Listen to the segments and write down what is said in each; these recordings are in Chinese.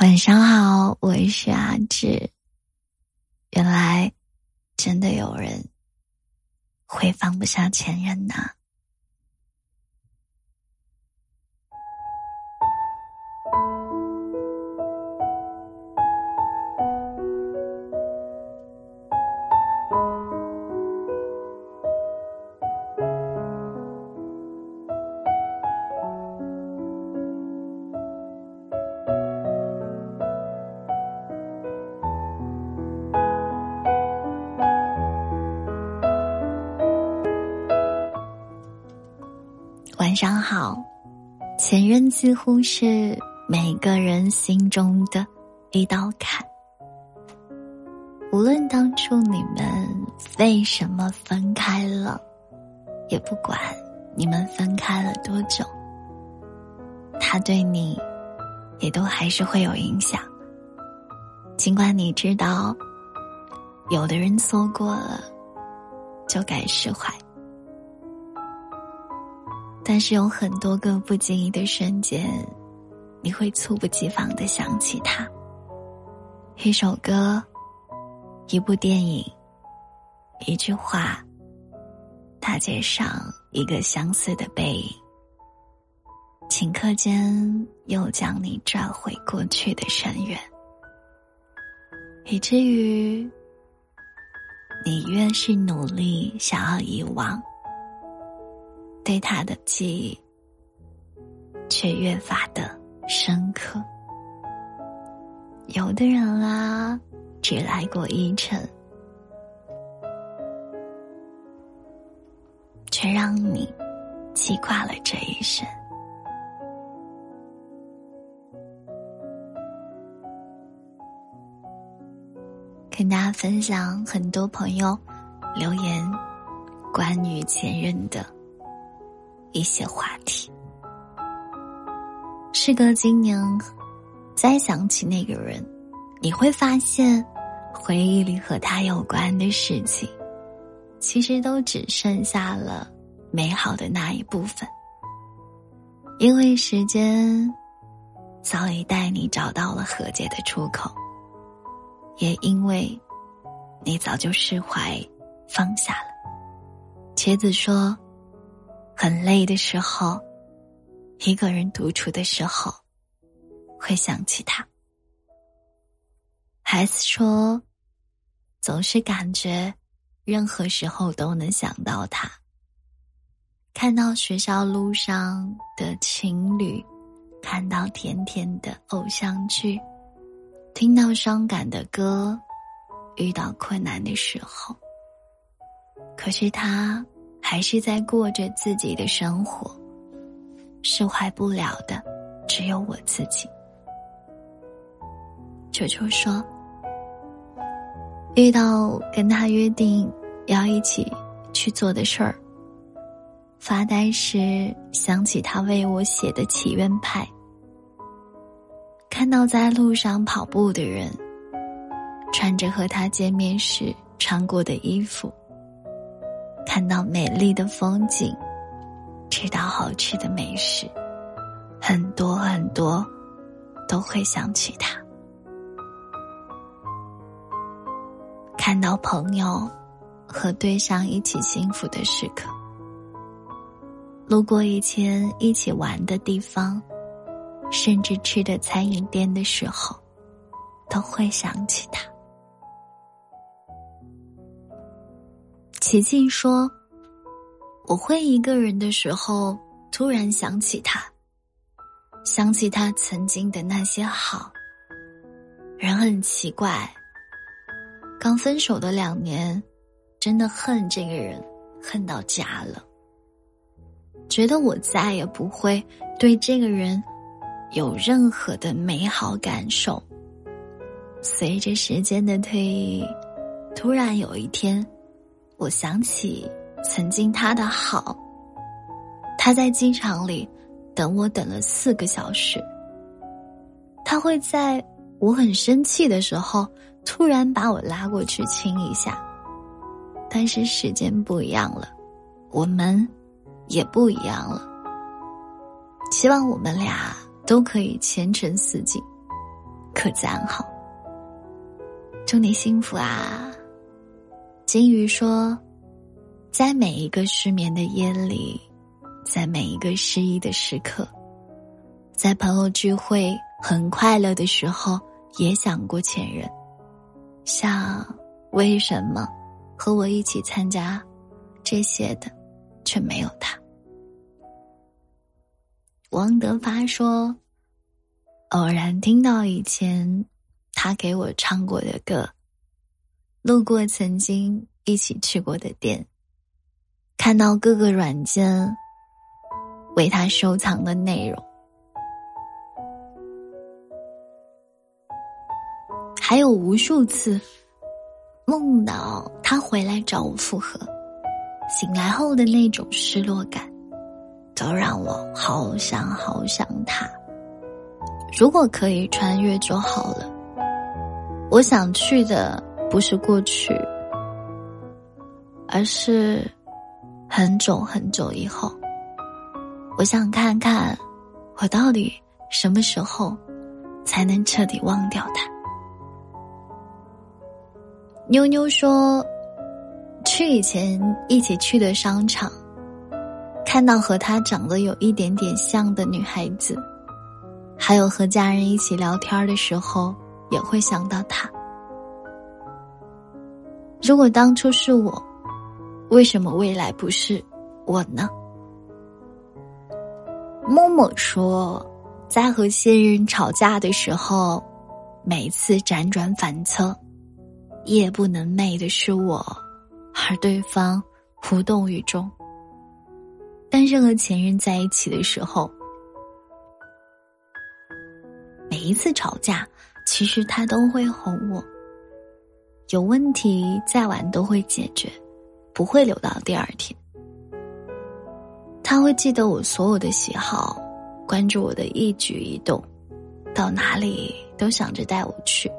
晚上好，我是阿志。原来，真的有人会放不下前任呐。晚上好，前任几乎是每个人心中的一道坎。无论当初你们为什么分开了，也不管你们分开了多久，他对你也都还是会有影响。尽管你知道，有的人错过了就该释怀。但是有很多个不经意的瞬间，你会猝不及防的想起他。一首歌，一部电影，一句话，大街上一个相似的背影，顷刻间又将你拽回过去的深渊，以至于你越是努力想要遗忘。对他的记忆，却越发的深刻。有的人啊，只来过一程，却让你记挂了这一生。跟大家分享很多朋友留言关于前任的。一些话题。事隔今年，再想起那个人，你会发现，回忆里和他有关的事情，其实都只剩下了美好的那一部分。因为时间早已带你找到了和解的出口，也因为你早就释怀放下了。茄子说。很累的时候，一个人独处的时候，会想起他。孩子说，总是感觉任何时候都能想到他。看到学校路上的情侣，看到甜甜的偶像剧，听到伤感的歌，遇到困难的时候，可是他。还是在过着自己的生活，释怀不了的只有我自己。球球说：“遇到跟他约定要一起去做的事儿，发呆时想起他为我写的祈愿牌，看到在路上跑步的人，穿着和他见面时穿过的衣服。”看到美丽的风景，吃到好吃的美食，很多很多，都会想起他。看到朋友和对象一起幸福的时刻，路过以前一起玩的地方，甚至吃的餐饮店的时候，都会想起他。琪琪说：“我会一个人的时候，突然想起他，想起他曾经的那些好。人很奇怪，刚分手的两年，真的恨这个人，恨到家了。觉得我再也不会对这个人有任何的美好感受。随着时间的推移，突然有一天。”我想起曾经他的好，他在机场里等我等了四个小时。他会在我很生气的时候突然把我拉过去亲一下。但是时间不一样了，我们也不一样了。希望我们俩都可以前程似锦，各自安好。祝你幸福啊！金鱼说，在每一个失眠的夜里，在每一个失意的时刻，在朋友聚会很快乐的时候，也想过前任，想为什么和我一起参加这些的，却没有他。王德发说：“偶然听到以前他给我唱过的歌，路过曾经一起去过的店，看到各个软件为他收藏的内容，还有无数次梦到他回来找我复合，醒来后的那种失落感。”都让我好想好想他。如果可以穿越就好了。我想去的不是过去，而是很久很久以后。我想看看，我到底什么时候才能彻底忘掉他。妞妞说，去以前一起去的商场。看到和他长得有一点点像的女孩子，还有和家人一起聊天的时候，也会想到他。如果当初是我，为什么未来不是我呢？默默说，在和现任吵架的时候，每次辗转反侧，夜不能寐的是我，而对方无动于衷。但是和前任在一起的时候，每一次吵架，其实他都会哄我。有问题再晚都会解决，不会留到第二天。他会记得我所有的喜好，关注我的一举一动，到哪里都想着带我去。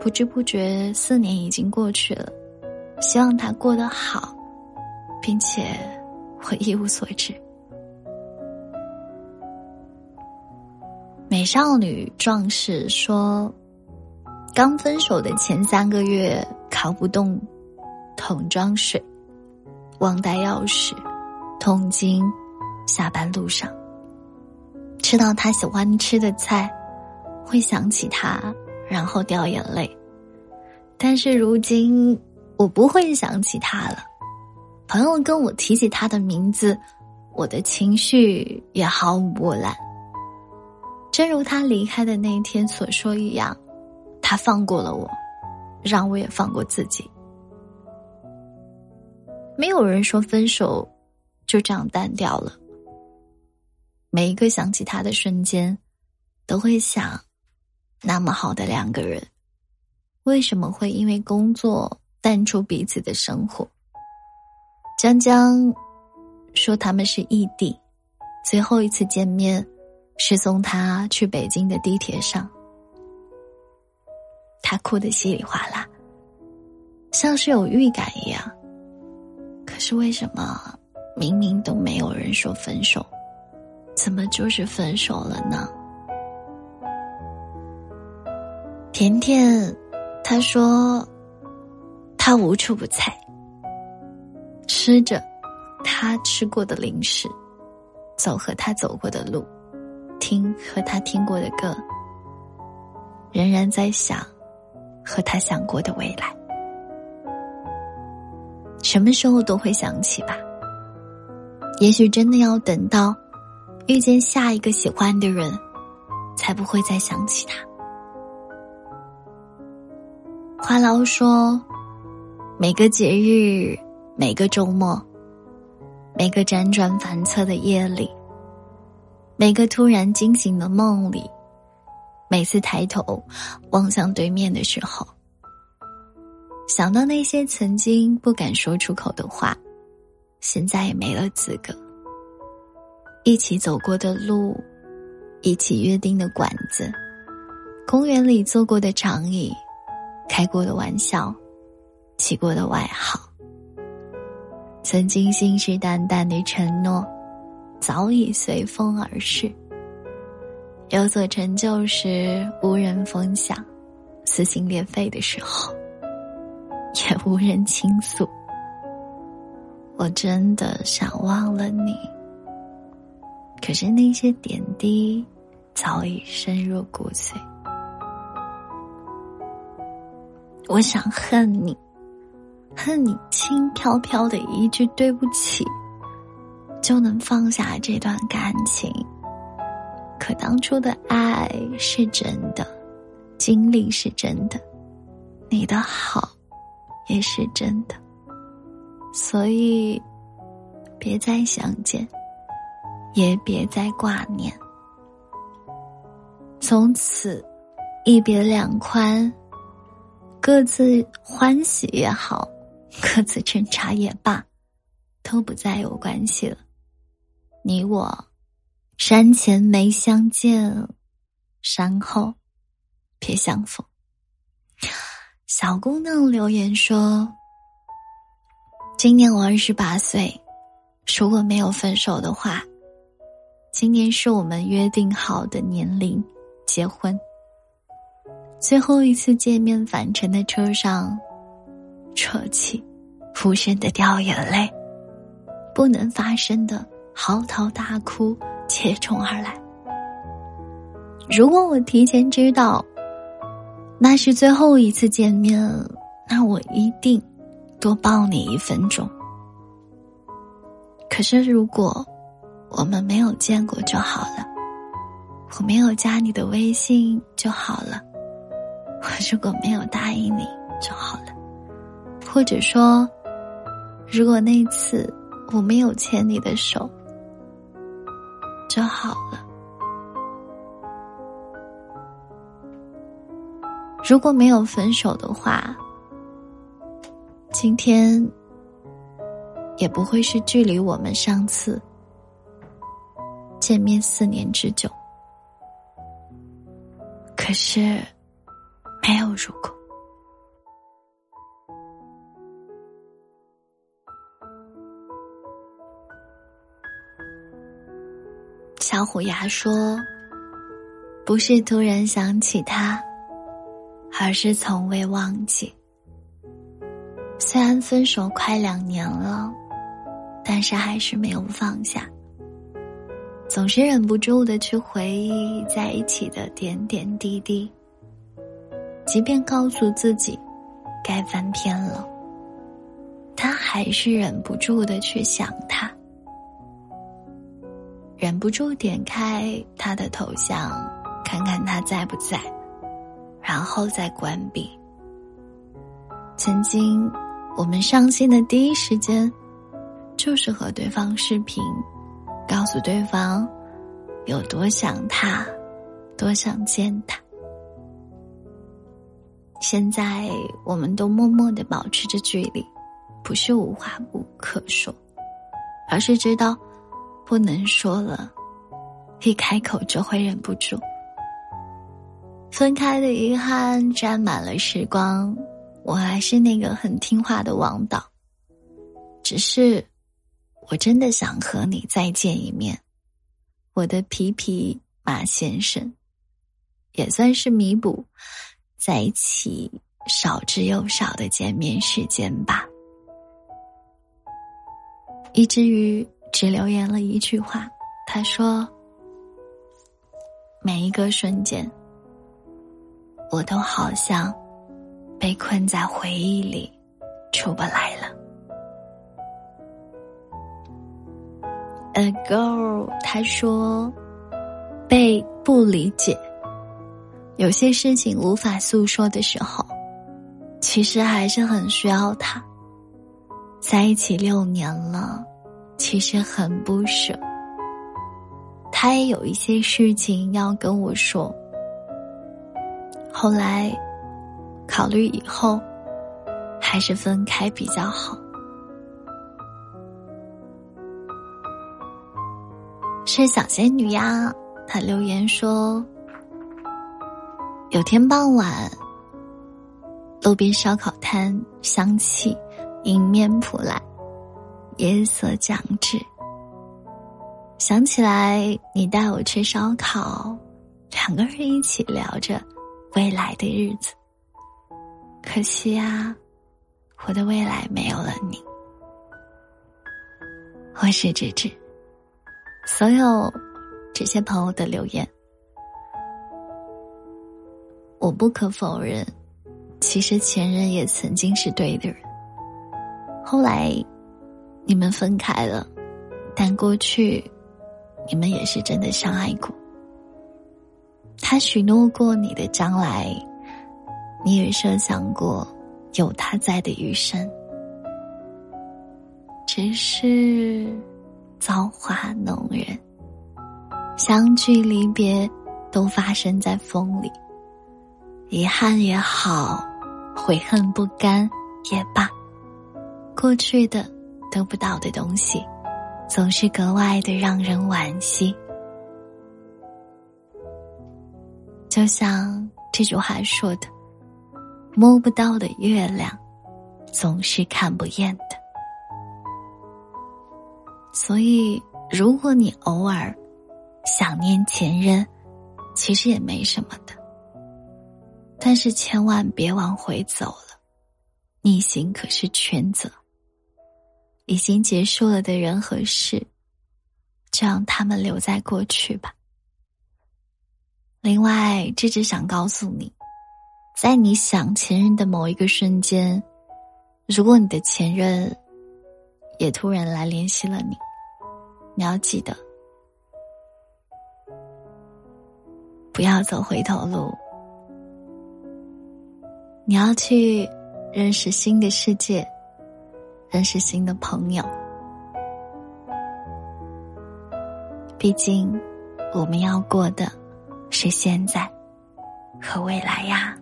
不知不觉四年已经过去了，希望他过得好，并且。我一无所知。美少女壮士说：“刚分手的前三个月，扛不动桶装水，忘带钥匙，痛经，下班路上吃到他喜欢吃的菜，会想起他，然后掉眼泪。但是如今，我不会想起他了。”朋友跟我提起他的名字，我的情绪也毫无波澜。正如他离开的那一天所说一样，他放过了我，让我也放过自己。没有人说分手就这样淡掉了。每一个想起他的瞬间，都会想：那么好的两个人，为什么会因为工作淡出彼此的生活？江江说他们是异地，最后一次见面是送他去北京的地铁上，他哭得稀里哗啦，像是有预感一样。可是为什么明明都没有人说分手，怎么就是分手了呢？甜甜，他说他无处不在。吃着他吃过的零食，走和他走过的路，听和他听过的歌，仍然在想和他想过的未来。什么时候都会想起吧。也许真的要等到遇见下一个喜欢的人，才不会再想起他。话痨说，每个节日。每个周末，每个辗转反侧的夜里，每个突然惊醒的梦里，每次抬头望向对面的时候，想到那些曾经不敢说出口的话，现在也没了资格。一起走过的路，一起约定的馆子，公园里坐过的长椅，开过的玩笑，起过的外号。曾经信誓旦旦的承诺，早已随风而逝。有所成就时无人分享，撕心裂肺的时候也无人倾诉。我真的想忘了你，可是那些点滴早已深入骨髓。我想恨你，恨你轻飘飘的一句对不起，就能放下这段感情。可当初的爱是真的，经历是真的，你的好也是真的，所以别再相见，也别再挂念。从此一别两宽，各自欢喜也好，各自挣扎也罢，都不再有关系了。你我。山前没相见，山后别相逢。小姑娘留言说：“今年我二十八岁，如果没有分手的话，今年是我们约定好的年龄，结婚。最后一次见面返程的车上，啜泣，无声的掉眼泪，不能发声的嚎啕大哭。”接踵而来。如果我提前知道那是最后一次见面，那我一定多抱你一分钟。可是如果我们没有见过就好了，我没有加你的微信就好了，我如果没有答应你就好了，或者说，如果那次我没有牵你的手。就好了。如果没有分手的话，今天也不会是距离我们上次见面四年之久。可是，没有如果。小虎牙说：“不是突然想起他，而是从未忘记。虽然分手快两年了，但是还是没有放下。总是忍不住的去回忆在一起的点点滴滴。即便告诉自己该翻篇了，他还是忍不住的去想他。”忍不住点开他的头像，看看他在不在，然后再关闭。曾经，我们上线的第一时间，就是和对方视频，告诉对方有多想他，多想见他。现在，我们都默默的保持着距离，不是无话不可说，而是知道。不能说了，一开口就会忍不住。分开的遗憾沾满了时光，我还是那个很听话的王导。只是，我真的想和你再见一面，我的皮皮马先生，也算是弥补在一起少之又少的见面时间吧。以至于。只留言了一句话，他说：“每一个瞬间，我都好像被困在回忆里，出不来了。” A girl，他说：“被不理解，有些事情无法诉说的时候，其实还是很需要他。在一起六年了。”其实很不舍，他也有一些事情要跟我说。后来，考虑以后，还是分开比较好。是小仙女呀，她留言说：有天傍晚，路边烧烤摊香气迎面扑来。夜色将至，想起来你带我吃烧烤，两个人一起聊着未来的日子。可惜啊，我的未来没有了你。我是芝芝。所有这些朋友的留言，我不可否认，其实前任也曾经是对的人。后来你们分开了，但过去你们也是真的相爱过。他许诺过你的将来，你也设想过有他在的余生，只是。造化弄人，相聚离别都发生在风里。遗憾也好，悔恨不甘也罢，过去的得不到的东西，总是格外的让人惋惜。就像这句话说的：“摸不到的月亮，总是看不厌的。”所以，如果你偶尔想念前任，其实也没什么的。但是千万别往回走了，逆行可是全责。已经结束了的人和事，就让他们留在过去吧。另外，这只想告诉你，在你想前任的某一个瞬间，如果你的前任也突然来联系了你。你要记得，不要走回头路。你要去认识新的世界，认识新的朋友。毕竟，我们要过的是现在和未来呀。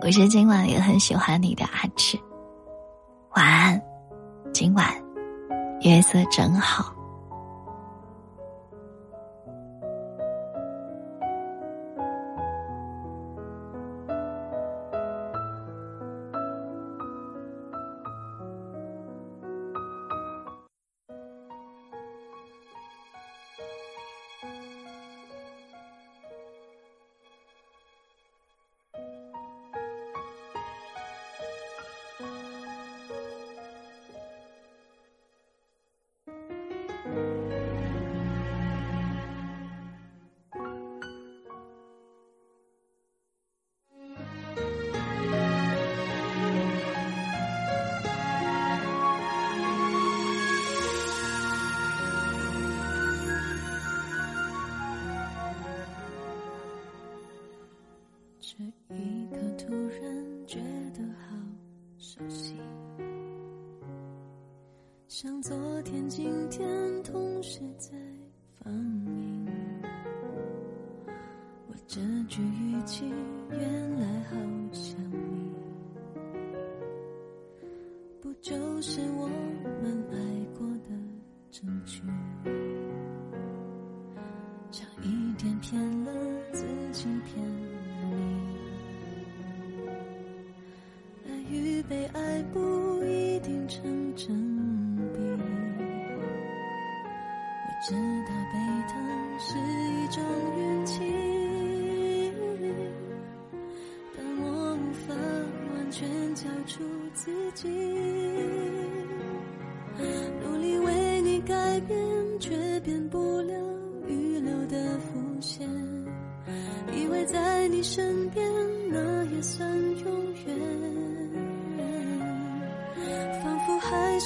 我是今晚也很喜欢你的阿志。晚安，今晚月色真好。这一刻突然觉得好熟悉，像昨天、今天同时在放映。我这句语气被爱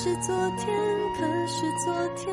是昨天，可是昨天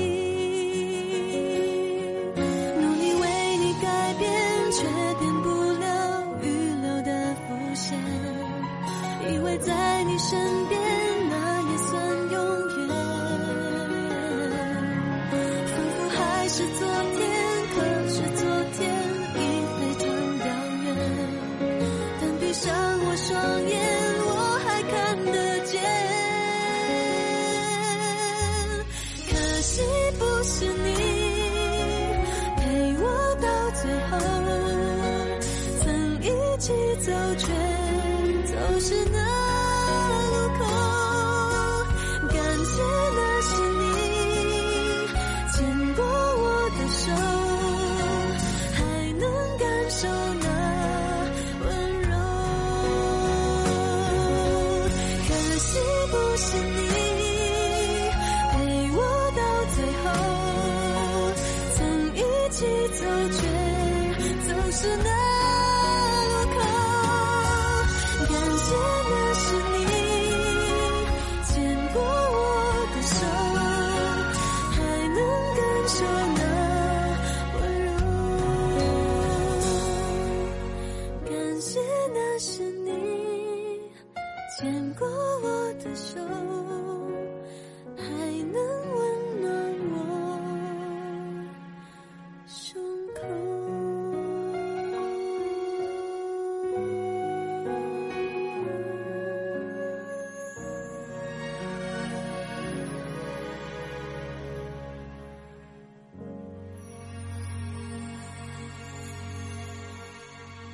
可惜不是你陪我到最后，曾一起走，却走失那路口。つな